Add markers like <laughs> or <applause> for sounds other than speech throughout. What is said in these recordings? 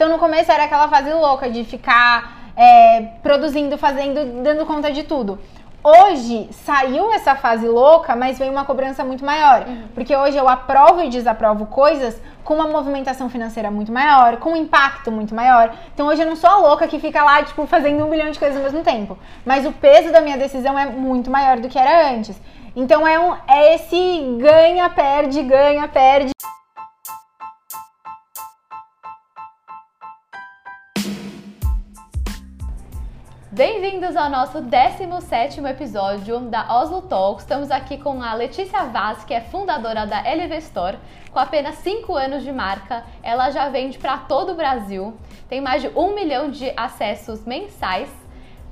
Então no começo era aquela fase louca de ficar é, produzindo, fazendo, dando conta de tudo. Hoje saiu essa fase louca, mas vem uma cobrança muito maior. Uhum. Porque hoje eu aprovo e desaprovo coisas com uma movimentação financeira muito maior, com um impacto muito maior. Então hoje eu não sou a louca que fica lá, tipo, fazendo um milhão de coisas ao mesmo tempo. Mas o peso da minha decisão é muito maior do que era antes. Então é, um, é esse ganha, perde, ganha, perde. Bem-vindos ao nosso 17 episódio da Oslo Talks. Estamos aqui com a Letícia Vaz, que é fundadora da LV Store. Com apenas 5 anos de marca, ela já vende para todo o Brasil. Tem mais de 1 milhão de acessos mensais,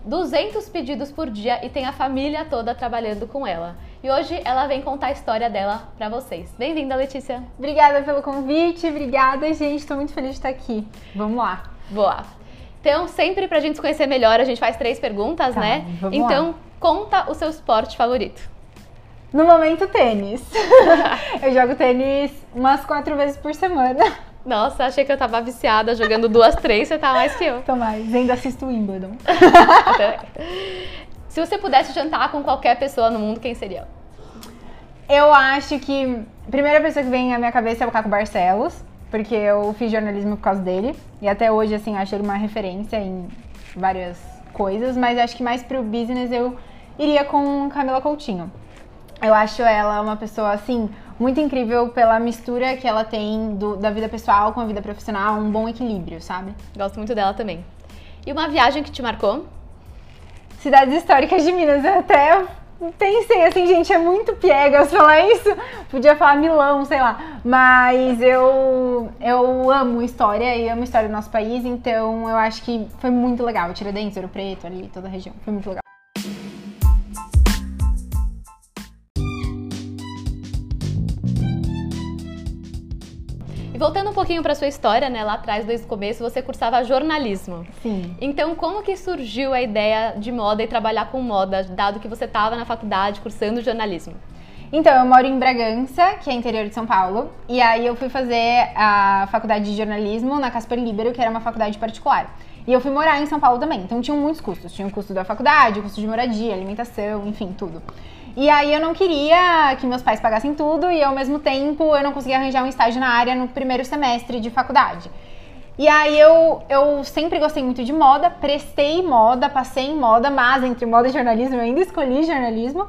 200 pedidos por dia e tem a família toda trabalhando com ela. E hoje ela vem contar a história dela para vocês. Bem-vinda, Letícia. Obrigada pelo convite, obrigada, gente. Estou muito feliz de estar aqui. Vamos lá. Boa. Então, sempre pra gente se conhecer melhor, a gente faz três perguntas, tá, né? então, lá. conta o seu esporte favorito. No momento, tênis. <laughs> eu jogo tênis umas quatro vezes por semana. Nossa, achei que eu tava viciada jogando duas, três, você tá mais que eu. Tô mais, ainda assisto Wimbledon. <laughs> Se você pudesse jantar com qualquer pessoa no mundo, quem seria? Eu acho que a primeira pessoa que vem à minha cabeça é o Caco Barcelos porque eu fiz jornalismo por causa dele. E até hoje, assim, acho ele uma referência em várias coisas, mas acho que mais pro business eu iria com Camila Coutinho. Eu acho ela uma pessoa, assim, muito incrível pela mistura que ela tem do, da vida pessoal com a vida profissional, um bom equilíbrio, sabe? Gosto muito dela também. E uma viagem que te marcou? Cidades históricas de Minas. Eu até pensei assim, gente, é muito piegas falar isso. Podia falar Milão, sei lá. Mas eu, eu amo história e amo história do nosso país, então eu acho que foi muito legal. Tiradentes, Ouro Preto, ali, toda a região. Foi muito legal. E voltando um pouquinho para sua história, né, lá atrás, desde o começo, você cursava jornalismo. Sim. Então, como que surgiu a ideia de moda e trabalhar com moda, dado que você estava na faculdade cursando jornalismo? Então, eu moro em Bragança, que é interior de São Paulo, e aí eu fui fazer a faculdade de jornalismo na Casper Libero, que era uma faculdade particular. E eu fui morar em São Paulo também, então tinham muitos custos. Tinha o custo da faculdade, o custo de moradia, alimentação, enfim, tudo. E aí eu não queria que meus pais pagassem tudo e ao mesmo tempo eu não conseguia arranjar um estágio na área no primeiro semestre de faculdade. E aí eu, eu sempre gostei muito de moda, prestei moda, passei em moda, mas entre moda e jornalismo eu ainda escolhi jornalismo.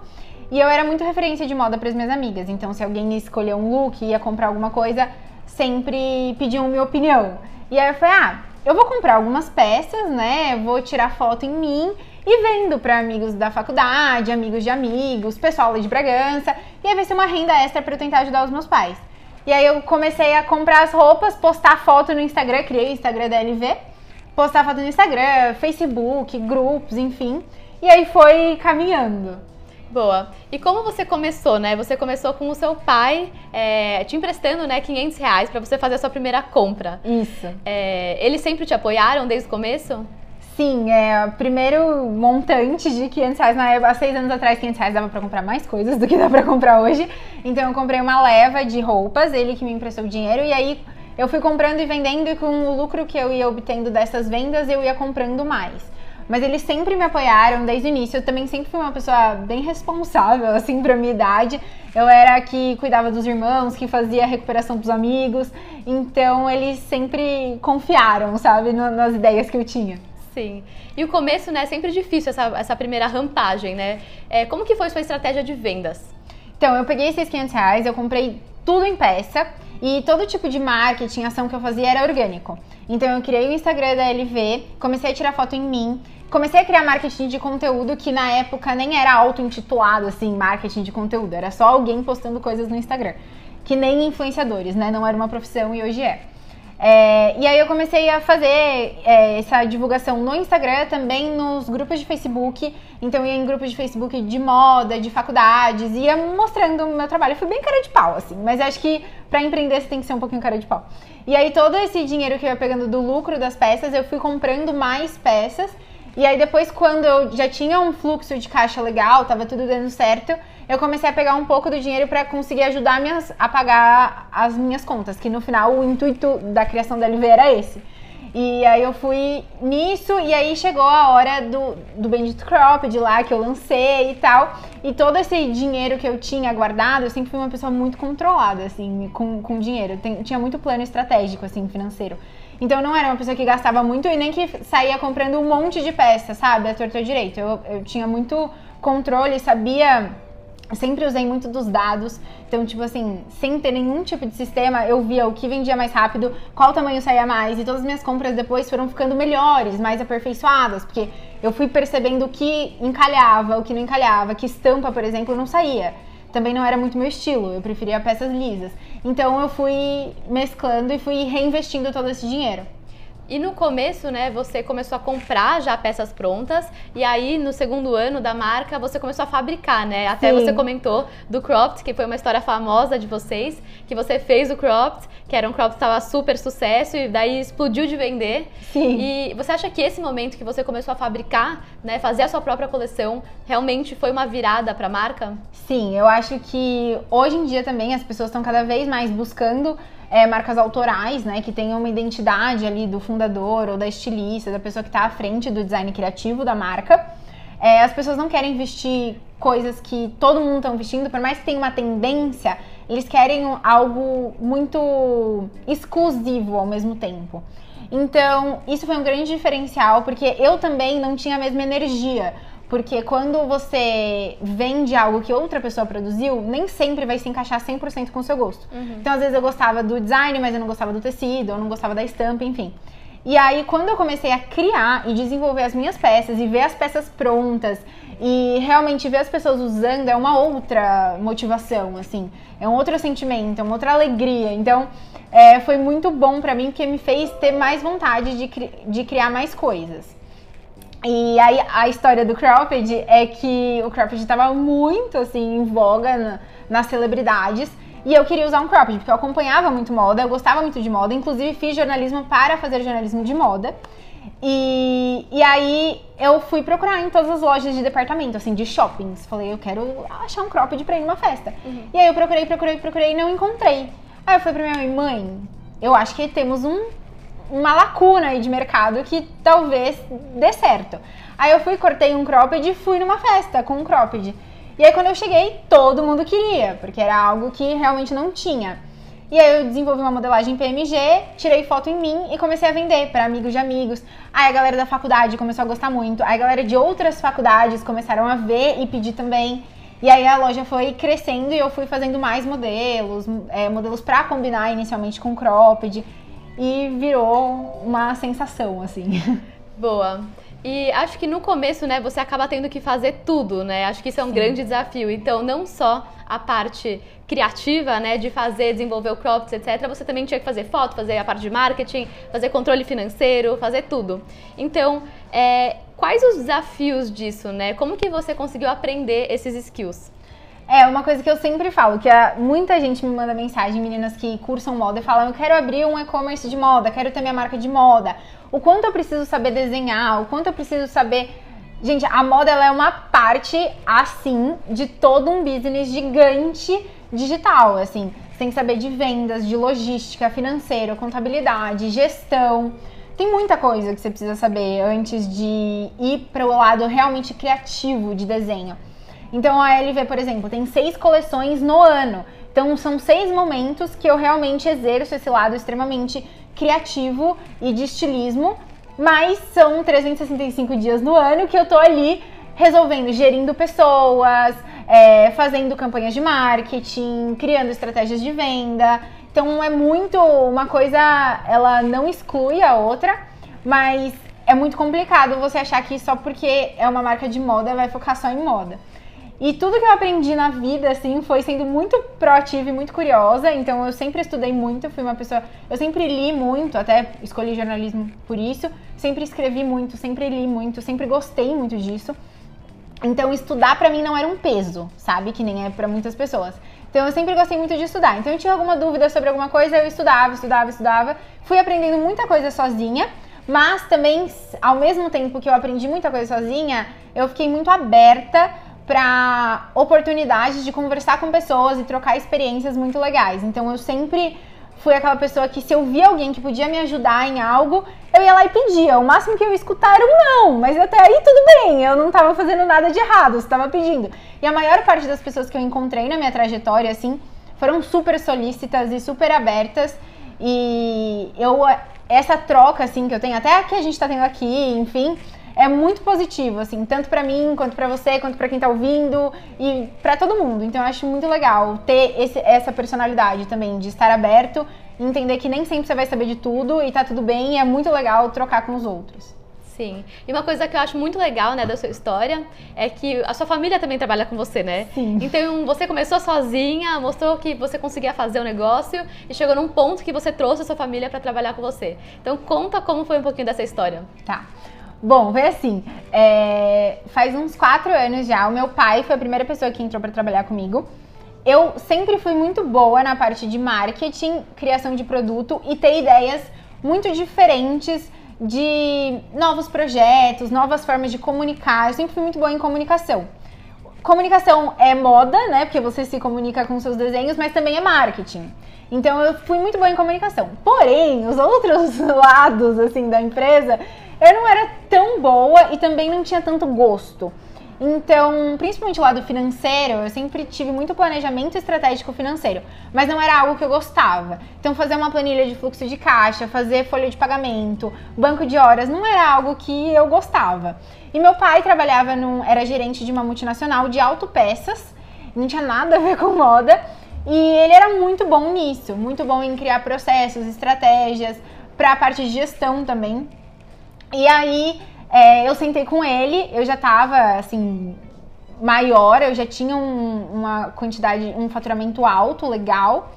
E eu era muito referência de moda para as minhas amigas. Então se alguém ia escolher um look, ia comprar alguma coisa, sempre pediam minha opinião. E aí eu falei, ah, eu vou comprar algumas peças, né? Vou tirar foto em mim e vendo para amigos da faculdade, amigos de amigos, pessoal ali de Bragança, e aí vai ser uma renda extra para eu tentar ajudar os meus pais. E aí eu comecei a comprar as roupas, postar foto no Instagram, criei o Instagram da LV, postar foto no Instagram, Facebook, grupos, enfim. E aí foi caminhando. Boa. E como você começou, né? Você começou com o seu pai é, te emprestando, né, 500 reais para você fazer a sua primeira compra. Isso. É, eles sempre te apoiaram desde o começo? Sim, é primeiro montante de 500 reais. Na há seis anos atrás, 500 reais dava pra comprar mais coisas do que dá pra comprar hoje. Então eu comprei uma leva de roupas, ele que me emprestou o dinheiro, e aí eu fui comprando e vendendo, e com o lucro que eu ia obtendo dessas vendas, eu ia comprando mais. Mas eles sempre me apoiaram desde o início. Eu também sempre fui uma pessoa bem responsável, <laughs> assim, pra minha idade. Eu era a que cuidava dos irmãos, que fazia a recuperação dos amigos. Então eles sempre confiaram, sabe, nas ideias que eu tinha. Sim. E o começo, né, é sempre difícil essa, essa primeira rampagem, né? É, como que foi sua estratégia de vendas? Então, eu peguei esses 500 reais, eu comprei tudo em peça e todo tipo de marketing, ação que eu fazia era orgânico. Então, eu criei o Instagram da LV, comecei a tirar foto em mim, comecei a criar marketing de conteúdo que na época nem era auto-intitulado assim, marketing de conteúdo, era só alguém postando coisas no Instagram. Que nem influenciadores, né? Não era uma profissão e hoje é. É, e aí eu comecei a fazer é, essa divulgação no Instagram, também nos grupos de Facebook. Então ia em grupos de Facebook de moda, de faculdades, ia mostrando o meu trabalho. Eu fui bem cara de pau, assim, mas acho que para empreender você tem que ser um pouquinho cara de pau. E aí todo esse dinheiro que eu ia pegando do lucro das peças, eu fui comprando mais peças. E aí depois, quando eu já tinha um fluxo de caixa legal, tava tudo dando certo, eu comecei a pegar um pouco do dinheiro para conseguir ajudar minhas, a pagar as minhas contas, que no final o intuito da criação da LV era esse. E aí eu fui nisso, e aí chegou a hora do, do Bendito Cropped lá, que eu lancei e tal. E todo esse dinheiro que eu tinha guardado, eu sempre fui uma pessoa muito controlada, assim, com, com dinheiro. Tem, tinha muito plano estratégico, assim, financeiro. Então eu não era uma pessoa que gastava muito e nem que saía comprando um monte de peças, sabe? A torta direito. Eu, eu tinha muito controle, sabia sempre usei muito dos dados. Então, tipo assim, sem ter nenhum tipo de sistema, eu via o que vendia mais rápido, qual tamanho saía mais, e todas as minhas compras depois foram ficando melhores, mais aperfeiçoadas, porque eu fui percebendo o que encalhava, o que não encalhava, que estampa, por exemplo, não saía. Também não era muito meu estilo, eu preferia peças lisas. Então eu fui mesclando e fui reinvestindo todo esse dinheiro. E no começo, né, você começou a comprar já peças prontas e aí no segundo ano da marca você começou a fabricar, né? Até Sim. você comentou do cropped, que foi uma história famosa de vocês, que você fez o cropped, que era um cropped que estava super sucesso e daí explodiu de vender. Sim. E você acha que esse momento que você começou a fabricar, né, fazer a sua própria coleção, realmente foi uma virada para a marca? Sim, eu acho que hoje em dia também as pessoas estão cada vez mais buscando é, marcas autorais, né, que tenham uma identidade ali do fundador ou da estilista, da pessoa que está à frente do design criativo da marca. É, as pessoas não querem vestir coisas que todo mundo está vestindo, por mais que tenha uma tendência, eles querem algo muito exclusivo ao mesmo tempo. Então, isso foi um grande diferencial, porque eu também não tinha a mesma energia. Porque quando você vende algo que outra pessoa produziu, nem sempre vai se encaixar 100% com o seu gosto. Uhum. Então, às vezes eu gostava do design, mas eu não gostava do tecido, eu não gostava da estampa, enfim. E aí, quando eu comecei a criar e desenvolver as minhas peças e ver as peças prontas e realmente ver as pessoas usando é uma outra motivação, assim, é um outro sentimento, é uma outra alegria. Então, é, foi muito bom para mim porque me fez ter mais vontade de, de criar mais coisas. E aí a história do cropped é que o cropped estava muito assim em voga na, nas celebridades. E eu queria usar um cropped, porque eu acompanhava muito moda, eu gostava muito de moda, inclusive fiz jornalismo para fazer jornalismo de moda. E, e aí eu fui procurar em todas as lojas de departamento, assim, de shoppings. Falei, eu quero achar um cropped pra ir numa festa. Uhum. E aí eu procurei, procurei, procurei e não encontrei. Aí eu falei pra minha mãe, mãe, eu acho que temos um uma lacuna aí de mercado que talvez dê certo. Aí eu fui, cortei um cropped e fui numa festa com um cropped. E aí quando eu cheguei, todo mundo queria, porque era algo que realmente não tinha. E aí eu desenvolvi uma modelagem PMG, tirei foto em mim e comecei a vender para amigos de amigos. Aí a galera da faculdade começou a gostar muito. Aí a galera de outras faculdades começaram a ver e pedir também. E aí a loja foi crescendo e eu fui fazendo mais modelos, é, modelos para combinar inicialmente com cropped e virou uma sensação, assim. <laughs> Boa. E acho que no começo, né, você acaba tendo que fazer tudo, né? Acho que isso é um Sim. grande desafio. Então, não só a parte criativa, né, de fazer, desenvolver o crops, etc. Você também tinha que fazer foto, fazer a parte de marketing, fazer controle financeiro, fazer tudo. Então, é, quais os desafios disso, né? Como que você conseguiu aprender esses skills? É, uma coisa que eu sempre falo, que muita gente me manda mensagem, meninas que cursam moda, e falam, eu quero abrir um e-commerce de moda, quero ter minha marca de moda. O quanto eu preciso saber desenhar, o quanto eu preciso saber... Gente, a moda ela é uma parte, assim, de todo um business gigante digital, assim. Você tem que saber de vendas, de logística, financeira, contabilidade, gestão. Tem muita coisa que você precisa saber antes de ir para o lado realmente criativo de desenho. Então a LV, por exemplo, tem seis coleções no ano. Então são seis momentos que eu realmente exerço esse lado extremamente criativo e de estilismo, mas são 365 dias no ano que eu tô ali resolvendo, gerindo pessoas, é, fazendo campanhas de marketing, criando estratégias de venda. Então é muito uma coisa, ela não exclui a outra, mas é muito complicado você achar que só porque é uma marca de moda vai focar só em moda. E tudo que eu aprendi na vida, assim, foi sendo muito proativa e muito curiosa. Então, eu sempre estudei muito, fui uma pessoa. Eu sempre li muito, até escolhi jornalismo por isso. Sempre escrevi muito, sempre li muito, sempre gostei muito disso. Então, estudar para mim não era um peso, sabe? Que nem é para muitas pessoas. Então, eu sempre gostei muito de estudar. Então, eu tinha alguma dúvida sobre alguma coisa, eu estudava, estudava, estudava. Fui aprendendo muita coisa sozinha. Mas também, ao mesmo tempo que eu aprendi muita coisa sozinha, eu fiquei muito aberta para oportunidades de conversar com pessoas e trocar experiências muito legais. Então eu sempre fui aquela pessoa que se eu via alguém que podia me ajudar em algo, eu ia lá e pedia. O máximo que eu ia escutar era um não, mas até aí tudo bem, eu não tava fazendo nada de errado, eu estava pedindo. E a maior parte das pessoas que eu encontrei na minha trajetória, assim, foram super solícitas e super abertas. E eu, essa troca, assim, que eu tenho, até que a gente tá tendo aqui, enfim, é muito positivo, assim, tanto para mim, quanto para você, quanto para quem tá ouvindo e para todo mundo. Então eu acho muito legal ter esse, essa personalidade também de estar aberto, entender que nem sempre você vai saber de tudo e tá tudo bem, e é muito legal trocar com os outros. Sim. E uma coisa que eu acho muito legal, né, da sua história é que a sua família também trabalha com você, né? Sim. Então você começou sozinha, mostrou que você conseguia fazer o negócio e chegou num ponto que você trouxe a sua família para trabalhar com você. Então conta como foi um pouquinho dessa história. Tá. Bom, foi assim. É, faz uns quatro anos já, o meu pai foi a primeira pessoa que entrou para trabalhar comigo. Eu sempre fui muito boa na parte de marketing, criação de produto e ter ideias muito diferentes de novos projetos, novas formas de comunicar. Eu sempre fui muito boa em comunicação. Comunicação é moda, né? Porque você se comunica com seus desenhos, mas também é marketing. Então eu fui muito boa em comunicação. Porém, os outros <laughs> lados assim da empresa eu não era tão boa e também não tinha tanto gosto. Então, principalmente o lado financeiro, eu sempre tive muito planejamento estratégico financeiro, mas não era algo que eu gostava. Então, fazer uma planilha de fluxo de caixa, fazer folha de pagamento, banco de horas, não era algo que eu gostava. E meu pai trabalhava num, era gerente de uma multinacional de autopeças, não tinha nada a ver com moda, e ele era muito bom nisso, muito bom em criar processos, estratégias, para a parte de gestão também. E aí é, eu sentei com ele, eu já tava assim maior, eu já tinha um, uma quantidade, um faturamento alto, legal.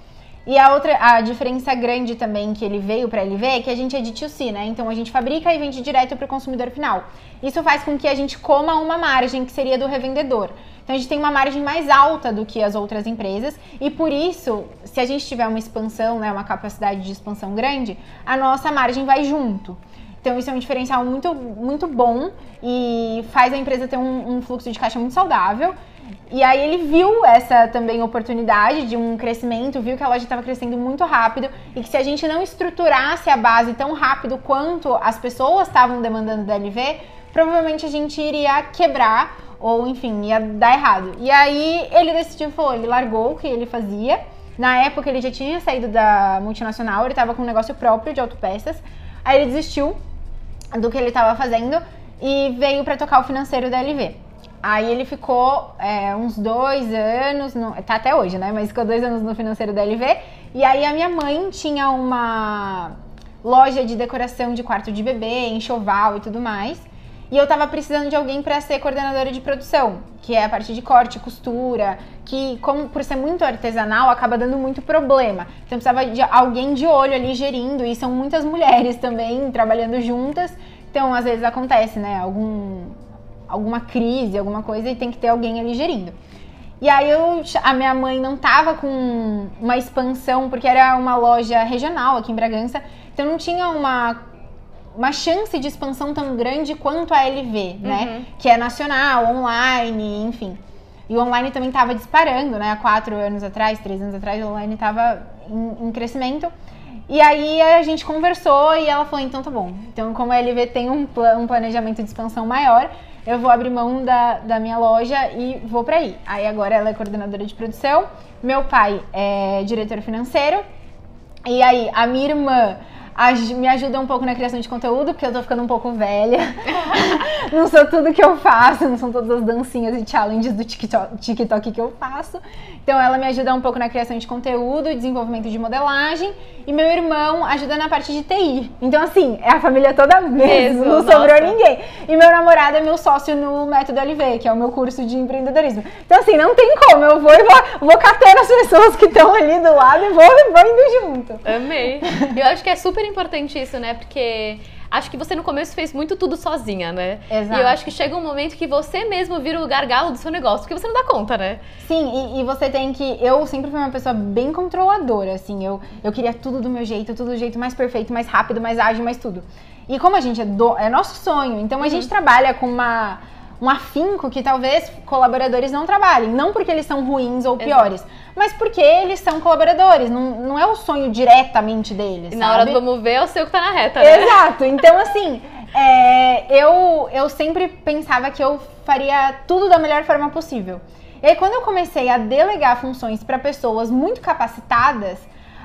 E a outra, a diferença grande também que ele veio para ele ver é que a gente é de 2C, né? Então a gente fabrica e vende direto para o consumidor final. Isso faz com que a gente coma uma margem que seria do revendedor. Então a gente tem uma margem mais alta do que as outras empresas e por isso, se a gente tiver uma expansão, né, uma capacidade de expansão grande, a nossa margem vai junto. Então isso é um diferencial muito, muito bom e faz a empresa ter um, um fluxo de caixa muito saudável. E aí ele viu essa também oportunidade de um crescimento, viu que a loja estava crescendo muito rápido e que se a gente não estruturasse a base tão rápido quanto as pessoas estavam demandando da LV, provavelmente a gente iria quebrar ou enfim, ia dar errado. E aí ele decidiu, falou, ele largou o que ele fazia. Na época ele já tinha saído da multinacional, ele estava com um negócio próprio de autopeças. Aí ele desistiu do que ele estava fazendo e veio para tocar o financeiro da LV. Aí ele ficou é, uns dois anos, no, tá até hoje, né? Mas ficou dois anos no financeiro da LV. E aí a minha mãe tinha uma loja de decoração de quarto de bebê, enxoval e tudo mais. E eu tava precisando de alguém para ser coordenadora de produção, que é a parte de corte, costura, que como por ser muito artesanal acaba dando muito problema. Então precisava de alguém de olho ali gerindo e são muitas mulheres também trabalhando juntas. Então às vezes acontece, né, algum alguma crise, alguma coisa e tem que ter alguém ali gerindo. E aí eu, a minha mãe não tava com uma expansão, porque era uma loja regional aqui em Bragança, então não tinha uma uma chance de expansão tão grande quanto a LV, né? Uhum. Que é nacional, online, enfim. E o online também estava disparando, né? Há quatro anos atrás, três anos atrás, o online estava em, em, crescimento. E aí a gente conversou e ela falou, então tá bom. Então, como a LV tem um, um planejamento de expansão maior, eu vou abrir mão da, da minha loja e vou para aí. Aí agora ela é coordenadora de produção, meu pai é diretor financeiro, e aí a minha irmã me ajuda um pouco na criação de conteúdo, porque eu tô ficando um pouco velha. <laughs> não sou tudo que eu faço, não são todas as dancinhas e challenges do TikTok, TikTok que eu faço. Então ela me ajuda um pouco na criação de conteúdo, desenvolvimento de modelagem. E meu irmão ajuda na parte de TI. Então, assim, é a família toda mesmo, não sobrou nossa. ninguém. E meu namorado é meu sócio no Método LV, que é o meu curso de empreendedorismo. Então, assim, não tem como. Eu vou e vou, vou catando as pessoas que estão ali do lado e vou, vou indo junto. Amei. Eu acho que é super importante isso, né? Porque acho que você no começo fez muito tudo sozinha, né? Exato. E eu acho que chega um momento que você mesmo vira o gargalo do seu negócio, porque você não dá conta, né? Sim, e, e, você tem que. Eu sempre fui uma pessoa bem controladora, assim. Eu, eu queria tudo do meu jeito, tudo do jeito mais perfeito, mais rápido, mais ágil, mais tudo. E como a gente é, do, é nosso sonho, então a uhum. gente trabalha com uma um afinco que talvez colaboradores não trabalhem. Não porque eles são ruins ou piores, Exato. mas porque eles são colaboradores. Não, não é o sonho diretamente deles. E na hora do vamos ver, é o seu que tá na reta, né? Exato. Então, assim, é, eu, eu sempre pensava que eu faria tudo da melhor forma possível. E aí, quando eu comecei a delegar funções para pessoas muito capacitadas,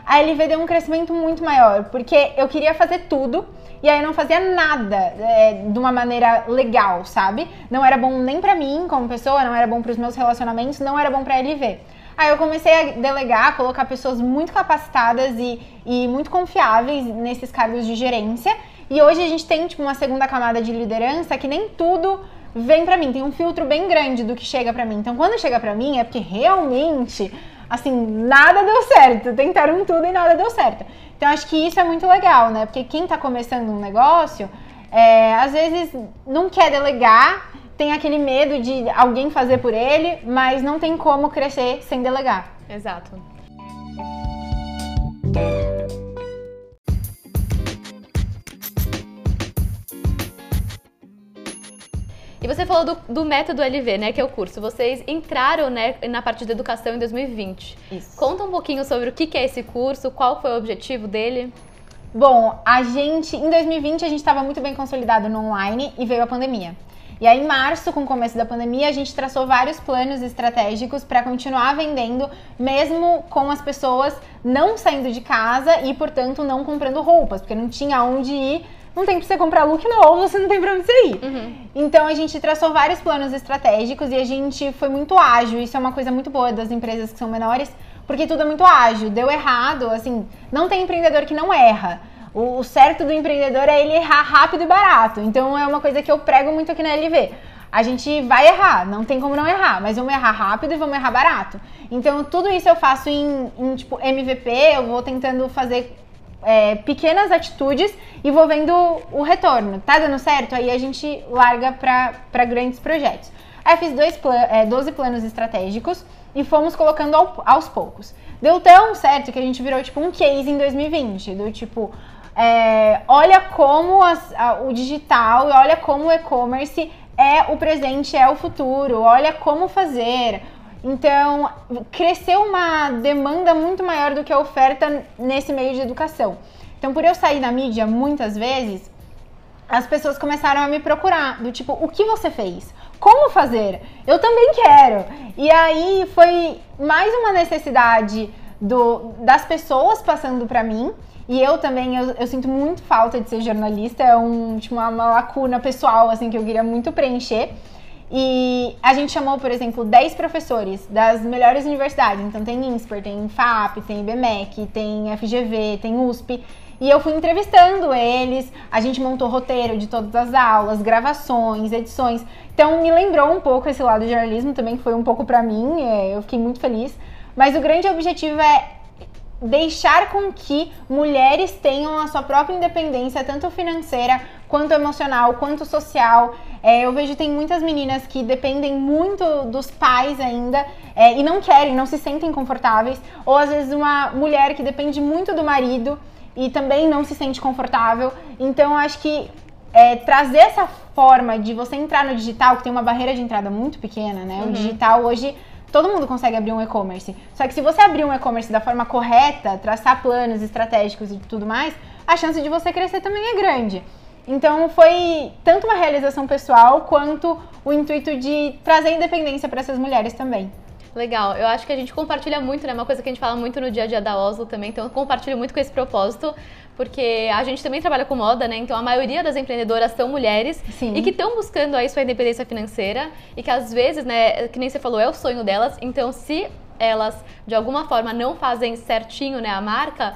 a LV deu um crescimento muito maior, porque eu queria fazer tudo e aí eu não fazia nada é, de uma maneira legal, sabe? Não era bom nem para mim como pessoa, não era bom para os meus relacionamentos, não era bom para a LV. Aí eu comecei a delegar, colocar pessoas muito capacitadas e, e muito confiáveis nesses cargos de gerência. E hoje a gente tem tipo uma segunda camada de liderança que nem tudo vem para mim, tem um filtro bem grande do que chega para mim. Então quando chega para mim é porque realmente assim, nada deu certo. Tentaram tudo e nada deu certo. Então acho que isso é muito legal, né? Porque quem está começando um negócio, é, às vezes não quer delegar, tem aquele medo de alguém fazer por ele, mas não tem como crescer sem delegar. Exato. E você falou do, do, método LV, né, que é o curso. Vocês entraram, né, na parte de educação em 2020. Isso. Conta um pouquinho sobre o que é esse curso, qual foi o objetivo dele. Bom, a gente, em 2020, a gente estava muito bem consolidado no online e veio a pandemia. E aí, em março, com o começo da pandemia, a gente traçou vários planos estratégicos para continuar vendendo, mesmo com as pessoas não saindo de casa e, portanto, não comprando roupas, porque não tinha onde ir não tem pra você comprar look novo, você não tem pra onde você ir. Uhum. Então a gente traçou vários planos estratégicos e a gente foi muito ágil. Isso é uma coisa muito boa das empresas que são menores, porque tudo é muito ágil. Deu errado, assim, não tem empreendedor que não erra. O certo do empreendedor é ele errar rápido e barato. Então é uma coisa que eu prego muito aqui na LV. A gente vai errar, não tem como não errar, mas vamos errar rápido e vamos errar barato. Então tudo isso eu faço em, em tipo MVP, eu vou tentando fazer é, pequenas atitudes e vou vendo o retorno. Tá dando certo? Aí a gente larga para grandes projetos. Aí fiz dois plan é, 12 planos estratégicos e fomos colocando ao, aos poucos. Deu tão certo que a gente virou tipo um case em 2020, do tipo, é, olha como as, a, o digital olha como o e-commerce é o presente, é o futuro, olha como fazer, então, cresceu uma demanda muito maior do que a oferta nesse meio de educação. Então, por eu sair na mídia muitas vezes, as pessoas começaram a me procurar, do tipo, o que você fez? Como fazer? Eu também quero. E aí foi mais uma necessidade do, das pessoas passando para mim. E eu também, eu, eu, sinto muito falta de ser jornalista, é um, tipo, uma, uma lacuna pessoal, assim, que eu queria muito preencher. E a gente chamou, por exemplo, 10 professores das melhores universidades. Então tem INSPER, tem FAP, tem IBMEC, tem FGV, tem USP. E eu fui entrevistando eles, a gente montou roteiro de todas as aulas, gravações, edições. Então me lembrou um pouco esse lado do jornalismo também, que foi um pouco para mim, é, eu fiquei muito feliz. Mas o grande objetivo é deixar com que mulheres tenham a sua própria independência, tanto financeira, quanto emocional, quanto social. É, eu vejo que tem muitas meninas que dependem muito dos pais ainda é, e não querem, não se sentem confortáveis. Ou às vezes uma mulher que depende muito do marido e também não se sente confortável. Então eu acho que é, trazer essa forma de você entrar no digital, que tem uma barreira de entrada muito pequena, né? Uhum. O digital hoje todo mundo consegue abrir um e-commerce. Só que se você abrir um e-commerce da forma correta, traçar planos estratégicos e tudo mais, a chance de você crescer também é grande. Então foi tanto uma realização pessoal quanto o intuito de trazer independência para essas mulheres também. Legal, eu acho que a gente compartilha muito, né? Uma coisa que a gente fala muito no dia a dia da Oslo também, então eu compartilho muito com esse propósito, porque a gente também trabalha com moda, né? Então a maioria das empreendedoras são mulheres Sim. e que estão buscando aí sua independência financeira e que às vezes, né, que nem você falou, é o sonho delas. Então se elas de alguma forma não fazem certinho, né, a marca,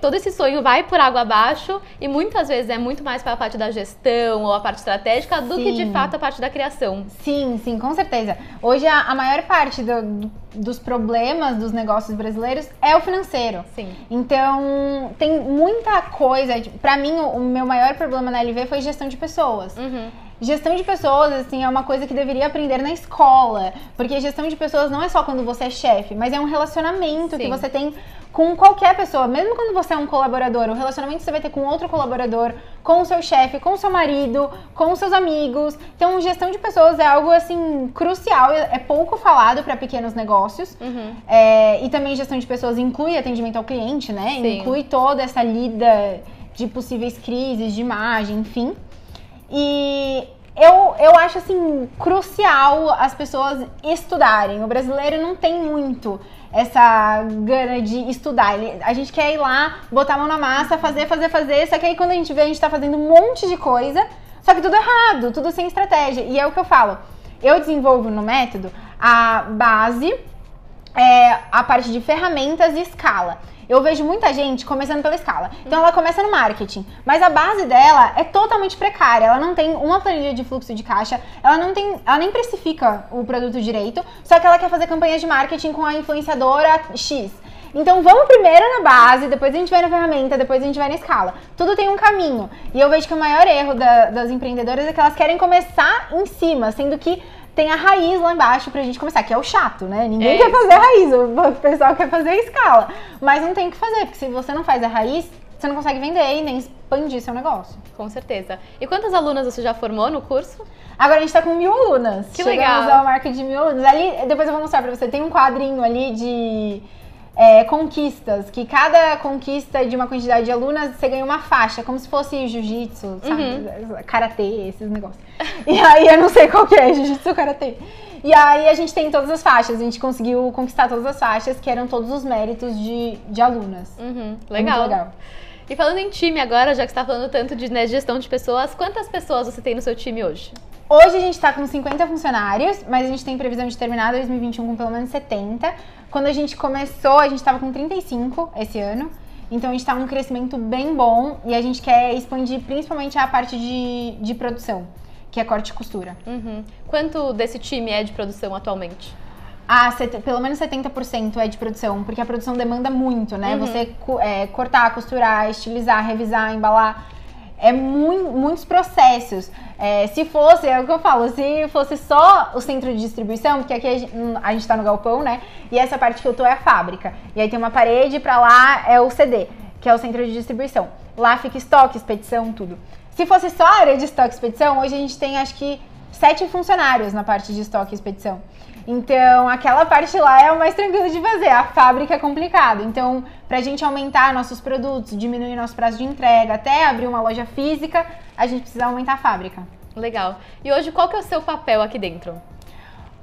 todo esse sonho vai por água abaixo e muitas vezes é muito mais para a parte da gestão ou a parte estratégica do sim. que de fato a parte da criação. Sim, sim, com certeza. Hoje a, a maior parte do, do, dos problemas dos negócios brasileiros é o financeiro. Sim. Então tem muita coisa. Para mim, o, o, meu maior problema na LV foi gestão de pessoas. Uhum. Gestão de pessoas, assim, é uma coisa que deveria aprender na escola. Porque gestão de pessoas não é só quando você é chefe, mas é um relacionamento Sim. que você tem com qualquer pessoa. Mesmo quando você é um colaborador, o relacionamento que você vai ter com outro colaborador, com o seu chefe, com o seu marido, com os seus amigos. Então, gestão de pessoas é algo, assim, crucial. É pouco falado para pequenos negócios. Uhum. É, e também gestão de pessoas inclui atendimento ao cliente, né? Sim. Inclui toda essa lida de possíveis crises de imagem, enfim. E eu, eu acho assim crucial as pessoas estudarem. O brasileiro não tem muito essa gana de estudar. A gente quer ir lá, botar a mão na massa, fazer, fazer, fazer. Só que aí quando a gente vê, a gente tá fazendo um monte de coisa, só que tudo errado, tudo sem estratégia. E é o que eu falo. Eu desenvolvo no método a base é, a parte de ferramentas e escala. Eu vejo muita gente começando pela escala. Então ela começa no marketing, mas a base dela é totalmente precária. Ela não tem uma planilha de fluxo de caixa, ela não tem, ela nem precifica o produto direito, só que ela quer fazer campanhas de marketing com a influenciadora X. Então vamos primeiro na base, depois a gente vai na ferramenta, depois a gente vai na escala. Tudo tem um caminho. E eu vejo que o maior erro da- das empreendedoras é que elas querem começar em cima, sendo que tem a raiz lá embaixo pra gente começar, que é o chato, né? Ninguém É quer isso. fazer a raiz, o pessoal quer fazer a escala. Mas não tem o que fazer, porque se você não faz a raiz, você não consegue vender e nem expandir seu negócio. Com certeza. E quantas alunas você já formou no curso? Agora a gente tá com mil alunas. Que Chegamos legal. ao marca de mil alunos. Ali, depois eu vou mostrar pra você, tem um quadrinho ali de é, conquistas, que cada conquista de uma quantidade de alunas, você ganha uma faixa, como se fosse jiu-jitsu, sabe? Uhum. Karatê, esses negócios. <laughs> E aí eu não sei qual que é, jiu-jitsu ou karatê. E aí a gente tem todas as faixas, a gente conseguiu conquistar todas as faixas, que eram todos os méritos de, de alunas. Uhum, legal. Muito legal. E falando em time agora, já que você está falando tanto de né, gestão de pessoas, quantas pessoas você tem no seu time hoje? Hoje a gente tá com 50 funcionários, mas a gente tem previsão de terminar 2021 com pelo menos 70. Quando a gente começou, a gente tava com 35 esse ano. Então a gente tá num crescimento bem bom e a gente quer expandir principalmente a parte de, de produção, que é corte e costura. Uhum. Quanto desse time é de produção atualmente? Ah, pelo menos 70% é de produção, porque a produção demanda muito, né? Uhum. Você é, cortar, costurar, estilizar, revisar, embalar. É mui- muitos processos. É, se fosse, é o que eu falo, se fosse só o centro de distribuição, porque aqui a gente, hum, a gente tá no galpão, né? E essa parte que eu tô é a fábrica. E aí tem uma parede, pra lá é o CD, que é o centro de distribuição. Lá fica estoque, expedição, tudo. Se fosse só a área de estoque e expedição, hoje a gente tem acho que sete funcionários na parte de estoque e expedição. Então, aquela parte lá é o mais tranquilo de fazer. A fábrica é complicado. Então, pra gente aumentar nossos produtos, diminuir nosso prazo de entrega, até abrir uma loja física, a gente precisa aumentar a fábrica. Legal. E hoje, qual que é o seu papel aqui dentro?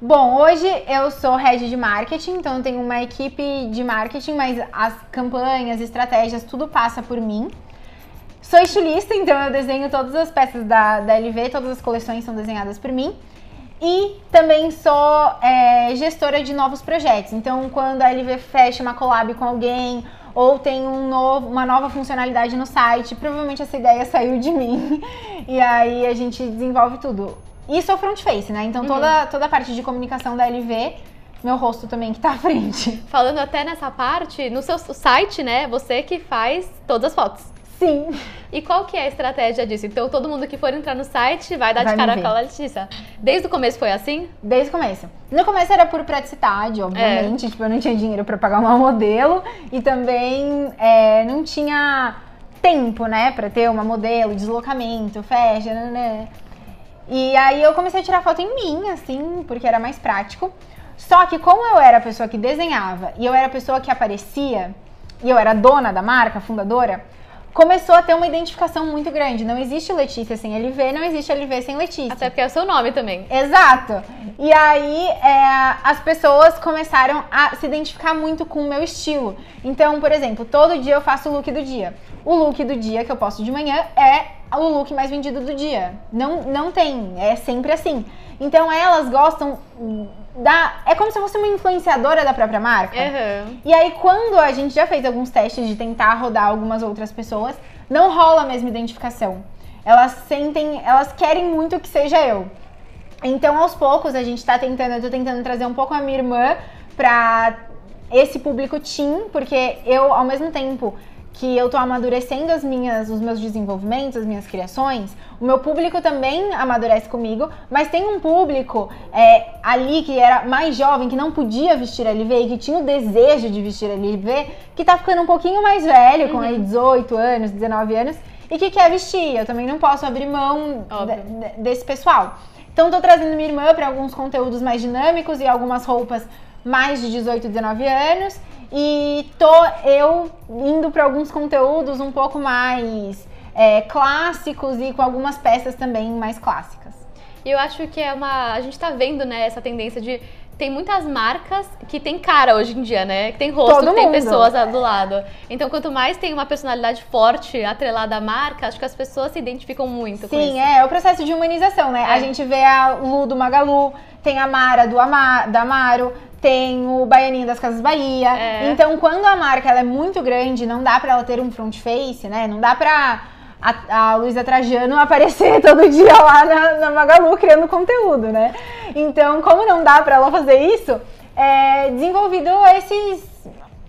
Bom, hoje eu sou head de marketing, então eu tenho uma equipe de marketing, mas as campanhas, estratégias, tudo passa por mim. Sou estilista, então eu desenho todas as peças da, da LV, todas as coleções são desenhadas por mim. E também sou é, gestora de novos projetos. Então, quando a LV fecha uma collab com alguém ou tem um novo, uma nova funcionalidade no site, provavelmente essa ideia <laughs> saiu de mim. E aí a gente desenvolve tudo. E sou front face, né? Então toda, toda a parte de comunicação da LV, meu rosto também que tá à frente. Falando até nessa parte, no seu site, né, você que faz todas as fotos. Sim. E qual que é a estratégia disso? Então, todo mundo que for entrar no site vai dar Vai de cara com a Letícia. Desde o começo foi assim? Desde o começo. No começo era por praticidade, obviamente. Tipo, eu não tinha dinheiro pra pagar uma <laughs> modelo. E também é, não tinha tempo, né? Pra ter uma modelo, deslocamento, festa, né? E aí eu comecei a tirar foto em mim, assim, porque era mais prático. Só que como eu era a pessoa que desenhava e eu era a pessoa que aparecia, e eu era dona da marca, fundadora, começou a ter uma identificação muito grande. Não existe Letícia sem LV, não existe LV sem Letícia. Até porque é o seu nome também. Exato. E aí é, as pessoas começaram a se identificar muito com o meu estilo. Então, por exemplo, todo dia eu faço o look do dia. O look do dia que eu posto de manhã é o look mais vendido do dia. Não, não tem, é sempre assim. Então elas gostam da. É como se eu fosse uma influenciadora da própria marca. Uhum. E aí, quando a gente já fez alguns testes de tentar rodar algumas outras pessoas, não rola a mesma identificação. Elas sentem, elas querem muito que seja eu. Então, aos poucos, a gente tá tentando, eu tô tentando trazer um pouco a minha irmã pra esse público teen, porque eu, ao mesmo tempo que eu tô amadurecendo as minhas, os meus desenvolvimentos, as minhas criações, o meu público também amadurece comigo, mas tem um público é, ali que era mais jovem, que não podia vestir LV e que tinha o desejo de vestir LV, que tá ficando um pouquinho mais velho, com aí 18 anos, 19 anos, e que quer vestir. Eu também não posso abrir mão de, desse pessoal. Então tô trazendo minha irmã para alguns conteúdos mais dinâmicos e algumas roupas mais de 18, 19 anos. E tô eu indo para alguns conteúdos um pouco mais é, clássicos e com algumas peças também mais clássicas. E eu acho que é uma. A gente tá vendo, né, essa tendência de. Tem muitas marcas que tem cara hoje em dia, né? Que tem rosto, Todo que tem pessoas do lado. Então, quanto mais tem uma personalidade forte atrelada à marca, acho que as pessoas se identificam muito Sim, com isso. Sim, é, é o processo de humanização, né? É. A gente vê a Lu do Magalu, tem a Mara do Amar, da Amaro, tem o Baianinho das Casas Bahia. É. Então, quando a marca ela é muito grande, não dá para ela ter um front face, né? Não dá pra a, a Luísa Trajano aparecer <laughs> todo dia lá na, na, Magalu criando conteúdo, né? Então, como não dá para ela fazer isso, é desenvolvido esses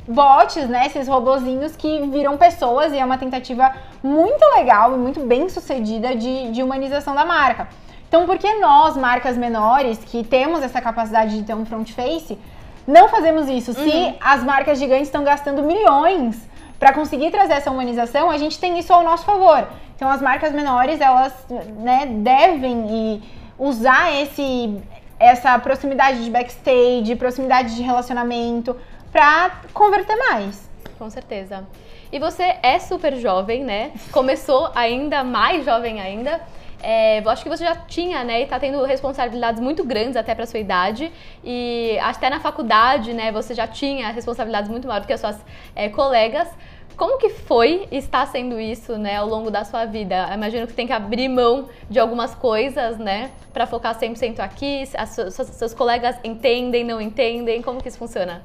bots, né? Esses robozinhos que viram pessoas e é uma tentativa muito legal e muito bem sucedida de, de humanização da marca. Então, por que nós, marcas menores, que temos essa capacidade de ter um front face, não fazemos isso? Uhum. Se as marcas gigantes estão gastando milhões para conseguir trazer essa humanização, a gente tem isso ao nosso favor. Então, as marcas menores, elas né, devem usar esse, essa proximidade de backstage, proximidade de relacionamento, para converter mais. Com certeza. E você é super jovem, né? Começou ainda mais jovem ainda. É, eu acho que você já tinha, né, e está tendo responsabilidades muito grandes até para sua idade e até na faculdade, né, você já tinha responsabilidades muito maiores do que as suas é, colegas. Como que foi estar sendo isso, né, ao longo da sua vida? Eu imagino que tem que abrir mão de algumas coisas, né, para focar 100% aqui. As, seus, seus colegas entendem, não entendem? Como que isso funciona?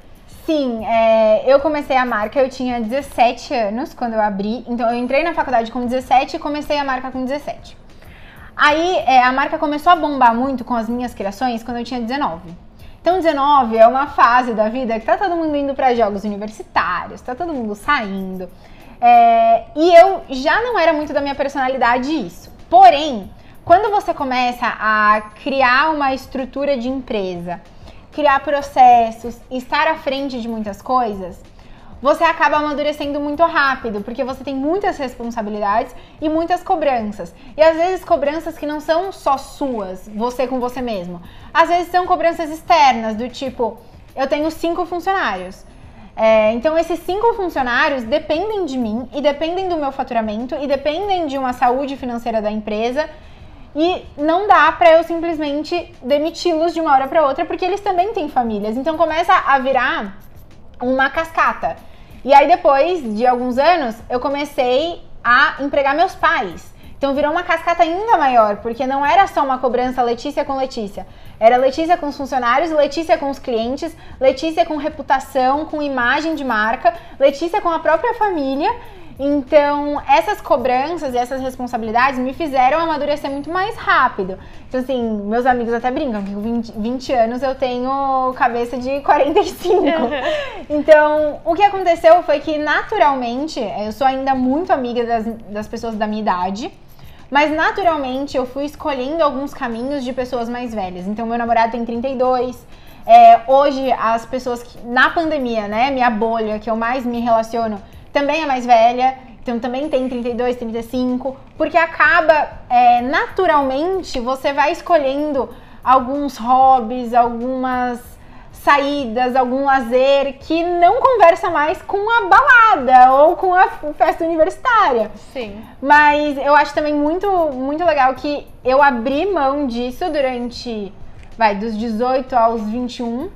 Sim, é, eu comecei a marca, eu tinha 17 anos quando eu abri. Então eu entrei na faculdade com 17 e comecei a marca com 17. Aí é, a marca começou a bombar muito com as minhas criações quando eu tinha 19. Então 19 é uma fase da vida que tá todo mundo indo para jogos universitários, tá todo mundo saindo. É, e eu já não era muito da minha personalidade isso. Porém, quando você começa a criar uma estrutura de empresa, criar processos, estar à frente de muitas coisas, você acaba amadurecendo muito rápido, porque você tem muitas responsabilidades e muitas cobranças. E às vezes cobranças que não são só suas, você com você mesmo. Às vezes são cobranças externas, do tipo, eu tenho cinco funcionários. É, então, esses cinco funcionários dependem de mim e dependem do meu faturamento e dependem de uma saúde financeira da empresa. E não dá para eu simplesmente demiti-los de uma hora para outra, porque eles também têm famílias. Então, começa a virar uma cascata. E aí depois de alguns anos, eu comecei a empregar meus pais. Então virou uma cascata ainda maior, porque não era só uma cobrança Letícia com Letícia. Era Letícia com os funcionários, Letícia com os clientes, Letícia com reputação, com imagem de marca, Letícia com a própria família. Então, essas cobranças e essas responsabilidades me fizeram amadurecer muito mais rápido. Então, assim, meus amigos até brincam que com 20, 20 anos eu tenho cabeça de 45. Então, o que aconteceu foi que, naturalmente, eu sou ainda muito amiga das, das pessoas da minha idade. Mas naturalmente eu fui escolhendo alguns caminhos de pessoas mais velhas. Então, meu namorado tem 32. É, hoje, as pessoas que, na pandemia, né, minha bolha que eu mais me relaciono, também é mais velha, então também tem 32, 35, porque acaba é, naturalmente você vai escolhendo alguns hobbies, algumas saídas, algum lazer que não conversa mais com a balada ou com a festa universitária. Sim. Mas eu acho também muito, muito legal que eu abri mão disso durante, vai, dos 18 aos 21.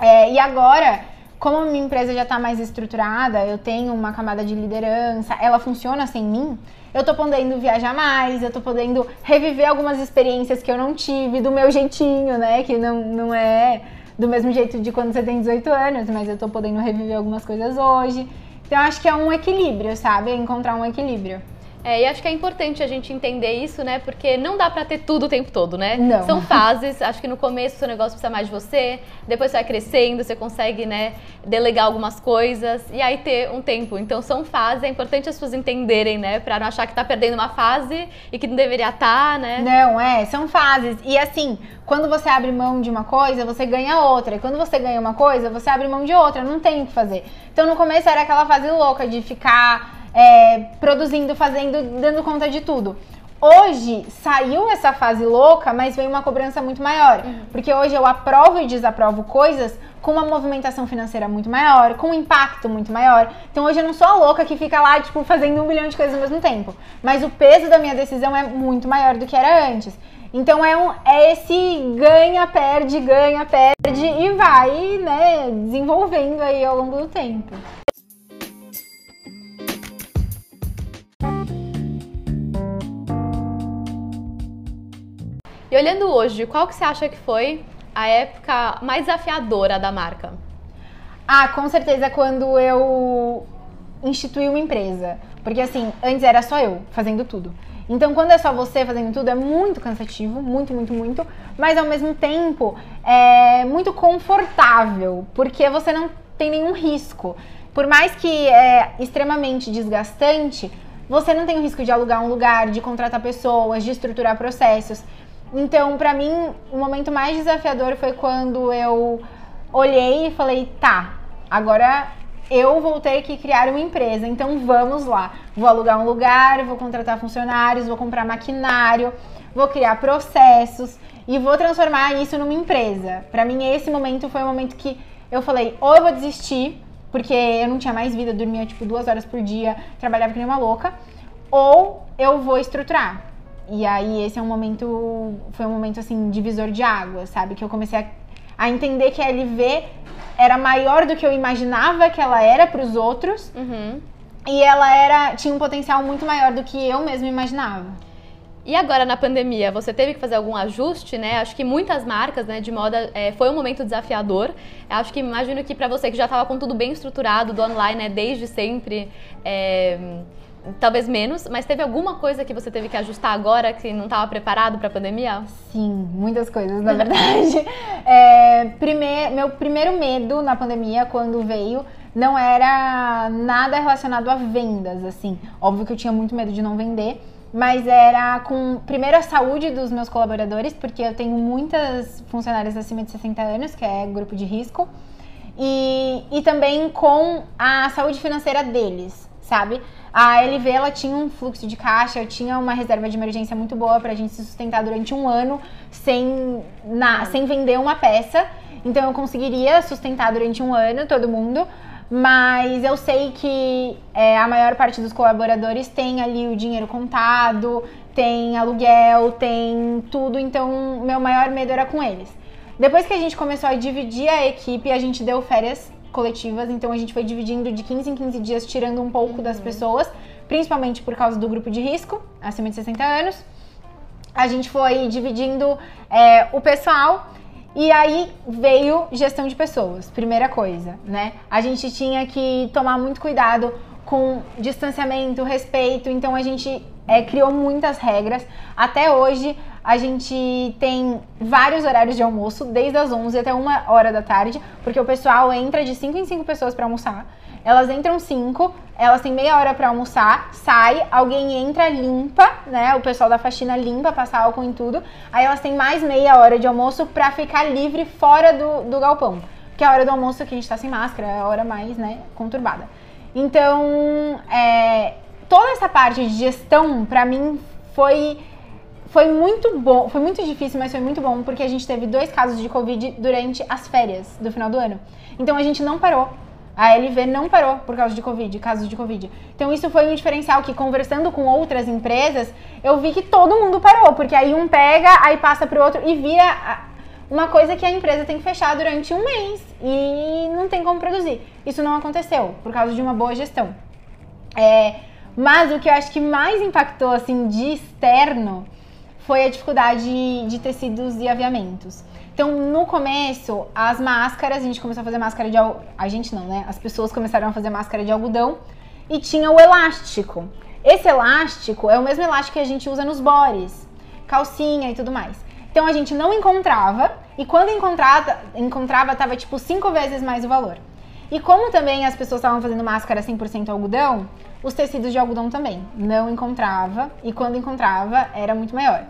É, e agora como a minha empresa já está mais estruturada, eu tenho uma camada de liderança, ela funciona sem mim, eu tô podendo viajar mais, eu tô podendo reviver algumas experiências que eu não tive do meu jeitinho, né? Que não, não é do mesmo jeito de quando você tem 18 anos, mas eu tô podendo reviver algumas coisas hoje. Então, acho que é um equilíbrio, sabe? É encontrar um equilíbrio. É, e acho que é importante a gente entender isso, né? Porque não dá pra ter tudo o tempo todo, né? Não. São fases. Acho que no começo o seu negócio precisa mais de você, depois você vai crescendo, você consegue, né, delegar algumas coisas e aí ter um tempo. Então são fases, é importante as pessoas entenderem, né? Pra não achar que tá perdendo uma fase e que não deveria estar, tá, né? Não, é, são fases. E assim, quando você abre mão de uma coisa, você ganha outra. E quando você ganha uma coisa, você abre mão de outra. Não tem o que fazer. Então no começo era aquela fase louca de ficar é, produzindo, fazendo, dando conta de tudo. Hoje saiu essa fase louca, mas vem uma cobrança muito maior. Uhum. Porque hoje eu aprovo e desaprovo coisas com uma movimentação financeira muito maior, com um impacto muito maior. Então hoje eu não sou a louca que fica lá, tipo, fazendo um bilhão de coisas ao mesmo tempo. Mas o peso da minha decisão é muito maior do que era antes. Então é, um, é esse ganha, perde, ganha, perde e vai, né, desenvolvendo aí ao longo do tempo. Olhando hoje, qual que você acha que foi a época mais desafiadora da marca? Ah, com certeza quando eu instituí uma empresa. Porque assim, antes era só eu fazendo tudo. Então, quando é só você fazendo tudo, é muito cansativo, muito, muito, muito, mas ao mesmo tempo é muito confortável, porque você não tem nenhum risco. Por mais que é extremamente desgastante, você não tem o risco de alugar um lugar, de contratar pessoas, de estruturar processos. Então, para mim, o momento mais desafiador foi quando eu olhei e falei: tá, agora eu vou ter que criar uma empresa, então vamos lá. Vou alugar um lugar, vou contratar funcionários, vou comprar maquinário, vou criar processos e vou transformar isso numa empresa. Para mim, esse momento foi o momento que eu falei: ou eu vou desistir, porque eu não tinha mais vida, dormia tipo duas horas por dia, trabalhava que nem uma louca, ou eu vou estruturar. E aí esse é um momento, foi um momento assim, divisor de água, sabe? Que eu comecei a, a entender que a LV era maior do que eu imaginava que ela era para os outros. Uhum. E ela era tinha um potencial muito maior do que eu mesma imaginava. E agora na pandemia, você teve que fazer algum ajuste, né? Acho que muitas marcas, né, de moda, é, foi um momento desafiador. Acho que imagino que para você que já estava com tudo bem estruturado do online, né, desde sempre, é, talvez menos, mas teve alguma coisa que você teve que ajustar agora que não estava preparado para a pandemia? Sim, muitas coisas, na <laughs> verdade. é, primeir, meu primeiro medo na pandemia, quando veio, não era nada relacionado a vendas, assim. Óbvio que eu tinha muito medo de não vender, mas era com, primeiro, a saúde dos meus colaboradores, porque eu tenho muitas funcionárias acima de 60 anos, que é grupo de risco, e, e também com a saúde financeira deles, sabe? A LV ela tinha um fluxo de caixa, tinha uma reserva de emergência muito boa para a gente se sustentar durante um ano sem, na, sem vender uma peça. Então eu conseguiria sustentar durante um ano todo mundo. Mas eu sei que é, a maior parte dos colaboradores tem ali o dinheiro contado, tem aluguel, tem tudo, então meu maior medo era com eles. Depois que a gente começou a dividir a equipe, a gente deu férias coletivas, então a gente foi dividindo de 15 em 15 dias, tirando um pouco uhum. das pessoas, principalmente por causa do grupo de risco, acima de 60 anos. A gente foi dividindo é, o pessoal e aí veio gestão de pessoas, primeira coisa, né? A gente tinha que tomar muito cuidado com distanciamento, respeito, então a gente é, criou muitas regras. Até hoje a gente tem vários horários de almoço, desde as 11 até uma hora da tarde, porque o pessoal entra de 5 em 5 pessoas para almoçar. Elas entram 5, elas têm meia hora para almoçar, sai, alguém entra, limpa, né? O pessoal da faxina limpa, passa álcool em tudo. Aí elas têm mais meia hora de almoço para ficar livre fora do, do galpão. Que é a hora do almoço que a gente tá sem máscara, é a hora mais, né, conturbada. Então, é, toda essa parte de gestão, para mim, foi foi muito bom, foi muito difícil, mas foi muito bom, porque a gente teve dois casos de Covid durante as férias do final do ano. Então a gente não parou. A LV não parou por causa de Covid, casos de Covid. Então isso foi um diferencial que, conversando com outras empresas, eu vi que todo mundo parou, porque aí um pega, aí passa para o outro e vira uma coisa que a empresa tem que fechar durante um mês e não tem como produzir. Isso não aconteceu por causa de uma boa gestão. É, mas o que eu acho que mais impactou assim de externo foi a dificuldade de tecidos e aviamentos. Então, no começo, as máscaras, a gente começou a fazer máscara de A gente não, né? As pessoas começaram a fazer máscara de algodão e tinha o elástico. Esse elástico é o mesmo elástico que a gente usa nos bores, calcinha e tudo mais. Então a gente não encontrava e quando encontrava, encontrava tava tipo cinco vezes mais o valor. E como também as pessoas estavam fazendo máscara 100% algodão, os tecidos de algodão também não encontrava e quando encontrava era muito maior.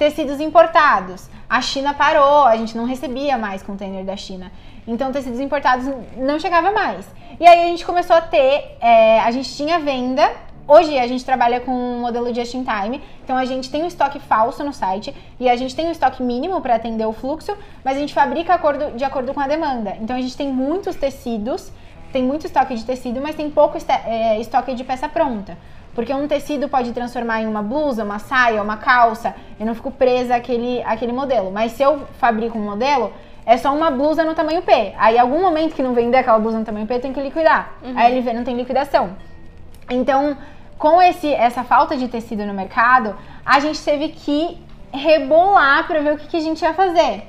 Tecidos importados. A China parou, a gente não recebia mais container da China. Então, tecidos importados não chegava mais. E aí a gente começou a ter, é, a gente tinha venda. Hoje a gente trabalha com um modelo just in time, então a gente tem um estoque falso no site e a gente tem um estoque mínimo para atender o fluxo, mas a gente fabrica acordo, de acordo com a demanda. Então a gente tem muitos tecidos, tem muito estoque de tecido, mas tem pouco é, estoque de peça pronta. Porque um tecido pode transformar em uma blusa, uma saia, uma calça. Eu não fico presa àquele, àquele modelo. Mas se eu fabrico um modelo, é só uma blusa no tamanho P. Aí, algum momento que não vender aquela blusa no tamanho P, tem que liquidar. Uhum. A LV não tem liquidação. Então, com esse, essa falta de tecido no mercado, a gente teve que rebolar para ver o que, que a gente ia fazer.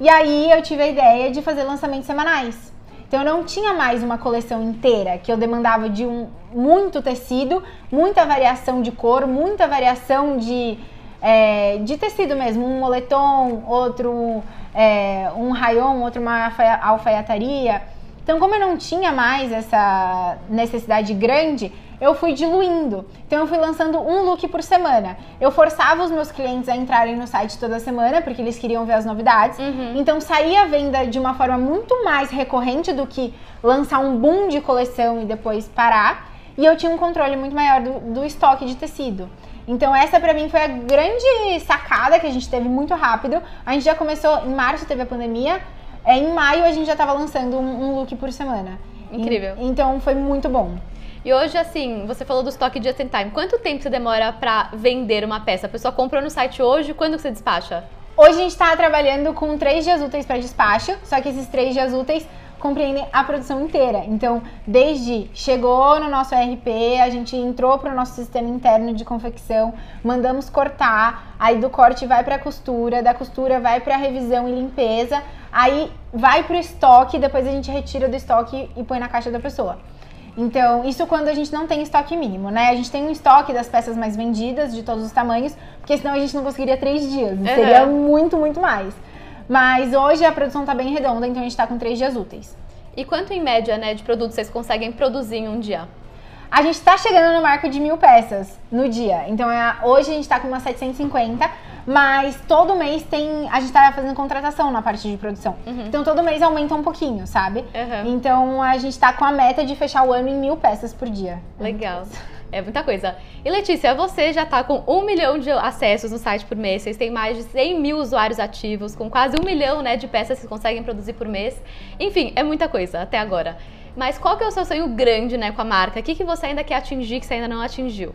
E aí eu tive a ideia de fazer lançamentos semanais. Então eu não tinha mais uma coleção inteira que eu demandava de um muito tecido, muita variação de cor, muita variação de, é, de tecido mesmo, um moletom, outro é, um rayon, outro uma alfaiataria. Então, como eu não tinha mais essa necessidade grande, eu fui diluindo. Então eu fui lançando um look por semana. Eu forçava os meus clientes a entrarem no site toda semana, porque eles queriam ver as novidades. Uhum. Então saía a venda de uma forma muito mais recorrente do que lançar um boom de coleção e depois parar. E eu tinha um controle muito maior do, do estoque de tecido. Então essa para mim foi a grande sacada que a gente teve muito rápido. A gente já começou, em março teve a pandemia, é, em maio a gente já estava lançando um, um, look por semana. Incrível. E, então foi muito bom. E hoje, assim, você falou do estoque just in time. Quanto tempo você demora para vender uma peça? A pessoa comprou no site hoje, quando você despacha? Hoje a gente está trabalhando com três dias úteis para despacho, só que esses três dias úteis compreendem a produção inteira. Então, desde chegou no nosso RP, a gente entrou para o nosso sistema interno de confecção, mandamos cortar, aí do corte vai para a costura, da costura vai para a revisão e limpeza, aí vai para o estoque, depois a gente retira do estoque e põe na caixa da pessoa. Então, isso quando a gente não tem estoque mínimo, né? A gente tem um estoque das peças mais vendidas, de todos os tamanhos, porque senão a gente não conseguiria três dias. Uhum. Seria muito, muito mais. Mas hoje a produção está bem redonda, então a gente está com três dias úteis. E quanto em média, né, de produtos vocês conseguem produzir em um dia? A gente está chegando no marco de mil peças no dia. Então, é, hoje a gente está com umas 750, mas todo mês tem. A gente está fazendo contratação na parte de produção. Uhum. Então, todo mês aumenta um pouquinho, sabe? Uhum. Então, a gente está com a meta de fechar o ano em mil peças por dia. Legal. É muita coisa. E Letícia, você já está com um milhão de acessos no site por mês, vocês têm mais de 100 mil usuários ativos, com quase um milhão né, de peças que vocês conseguem produzir por mês. Enfim, é muita coisa até agora. Mas qual que é o seu sonho grande, né, com a marca? O que, que você ainda quer atingir que você ainda não atingiu?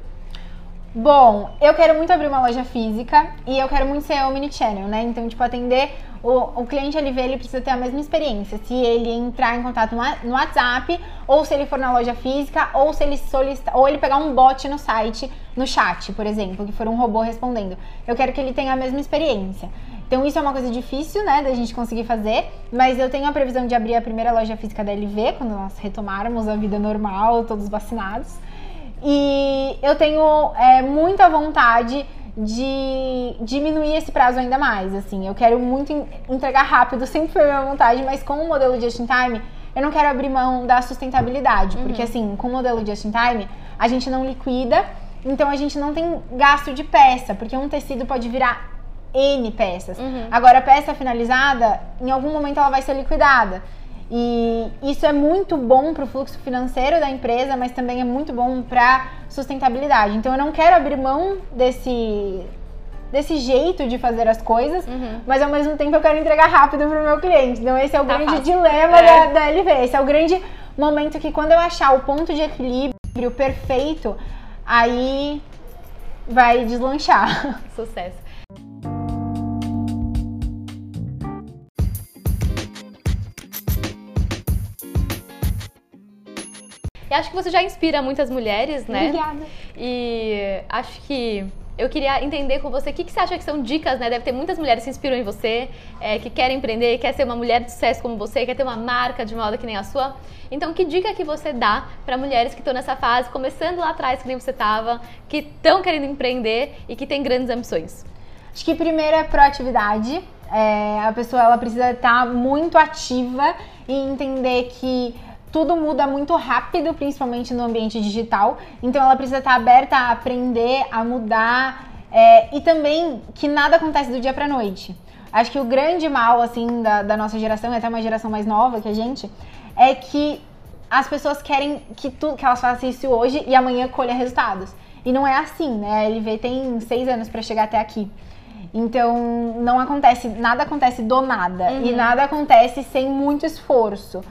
Bom, eu quero muito abrir uma loja física e eu quero muito ser omnichannel, né? Então, tipo, atender o, o cliente LV, ele precisa ter a mesma experiência. Se ele entrar em contato no WhatsApp, ou se ele for na loja física, ou se ele solicitar, ou ele pegar um bot no site, no chat, por exemplo, que for um robô respondendo. Eu quero que ele tenha a mesma experiência. Então isso é uma coisa difícil, né, da gente conseguir fazer, mas eu tenho a previsão de abrir a primeira loja física da LV quando nós retomarmos a vida normal, todos vacinados. E eu tenho é, muita vontade de diminuir esse prazo ainda mais, assim. Eu quero muito entregar rápido, <laughs> sempre foi a minha vontade, mas com o modelo Just in Time, eu não quero abrir mão da sustentabilidade, uhum. porque assim, com o modelo Just in Time, a gente não liquida, então a gente não tem gasto de peça, porque um tecido pode virar N peças. Uhum. Agora, a peça finalizada, em algum momento ela vai ser liquidada. E isso é muito bom para o fluxo financeiro da empresa, mas também é muito bom para sustentabilidade. Então eu não quero abrir mão desse desse jeito de fazer as coisas, uhum. mas ao mesmo tempo eu quero entregar rápido para o meu cliente. Então esse é o tá grande fácil. dilema é. da, da LV. Esse é o grande momento que quando eu achar o ponto de equilíbrio perfeito, aí vai deslanchar. Sucesso. E acho que você já inspira muitas mulheres, né? Obrigada. E acho que eu queria entender com você o que, que você acha que são dicas, né? Deve ter muitas mulheres que se inspiram em você, é, que querem empreender, quer ser uma mulher de sucesso como você, quer ter uma marca de moda que nem a sua. Então, que dica que você dá para mulheres que estão nessa fase, começando lá atrás, que nem você estava, que estão querendo empreender e que têm grandes ambições? Acho que primeiro é proatividade. É, a pessoa ela precisa estar muito ativa e entender que tudo muda muito rápido, principalmente no ambiente digital. Então ela precisa estar aberta a aprender, a mudar é, e também que nada acontece do dia para noite. Acho que o grande mal assim da, da nossa geração, e até uma geração mais nova que a gente, é que as pessoas querem que tudo que elas façam isso hoje e amanhã colha resultados. E não é assim, né? A LV tem seis anos para chegar até aqui. Então não acontece, nada acontece do nada uhum. e nada acontece sem muito esforço.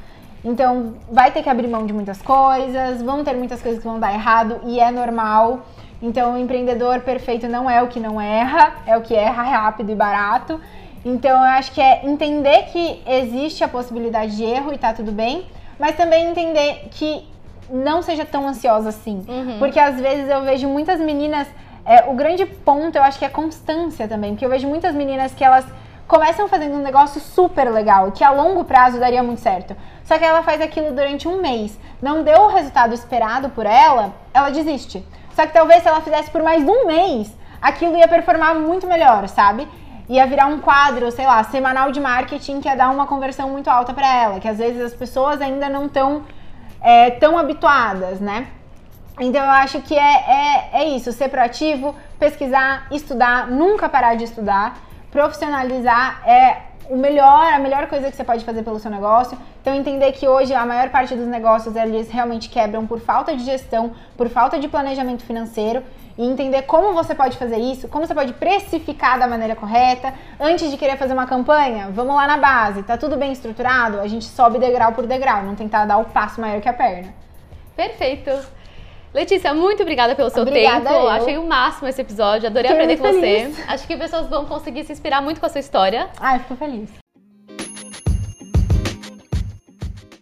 Então, vai ter que abrir mão de muitas coisas, vão ter muitas coisas que vão dar errado e é normal. Então, o empreendedor perfeito não é o que não erra, é o que erra rápido e barato. Então, eu acho que é entender que existe a possibilidade de erro e tá tudo bem, mas também entender que não seja tão ansiosa assim. Uhum. Porque às vezes eu vejo muitas meninas. É, o grande ponto eu acho que é constância também, porque eu vejo muitas meninas que elas começam fazendo um negócio super legal, que a longo prazo daria muito certo. Só que ela faz aquilo durante um mês, não deu o resultado esperado por ela, ela desiste. Só que talvez se ela fizesse por mais um mês, aquilo ia performar muito melhor, sabe? Ia virar um quadro, sei lá, semanal de marketing que ia dar uma conversão muito alta para ela, que às vezes as pessoas ainda não estão é, tão habituadas, né? Então eu acho que é, é, é isso, ser proativo, pesquisar, estudar, nunca parar de estudar profissionalizar é o melhor, a melhor coisa que você pode fazer pelo seu negócio. Então entender que hoje a maior parte dos negócios eles realmente quebram por falta de gestão, por falta de planejamento financeiro e entender como você pode fazer isso, como você pode precificar da maneira correta. Antes de querer fazer uma campanha, vamos lá na base, tá tudo bem estruturado, a gente sobe degrau por degrau, não tentar dar o passo maior que a perna. Perfeito. Letícia, muito obrigada pelo seu obrigada tempo. Eu. Achei o máximo esse episódio. Adorei Fiquei aprender com feliz. você. Acho que pessoas vão conseguir se inspirar muito com a sua história. Ai, fico feliz.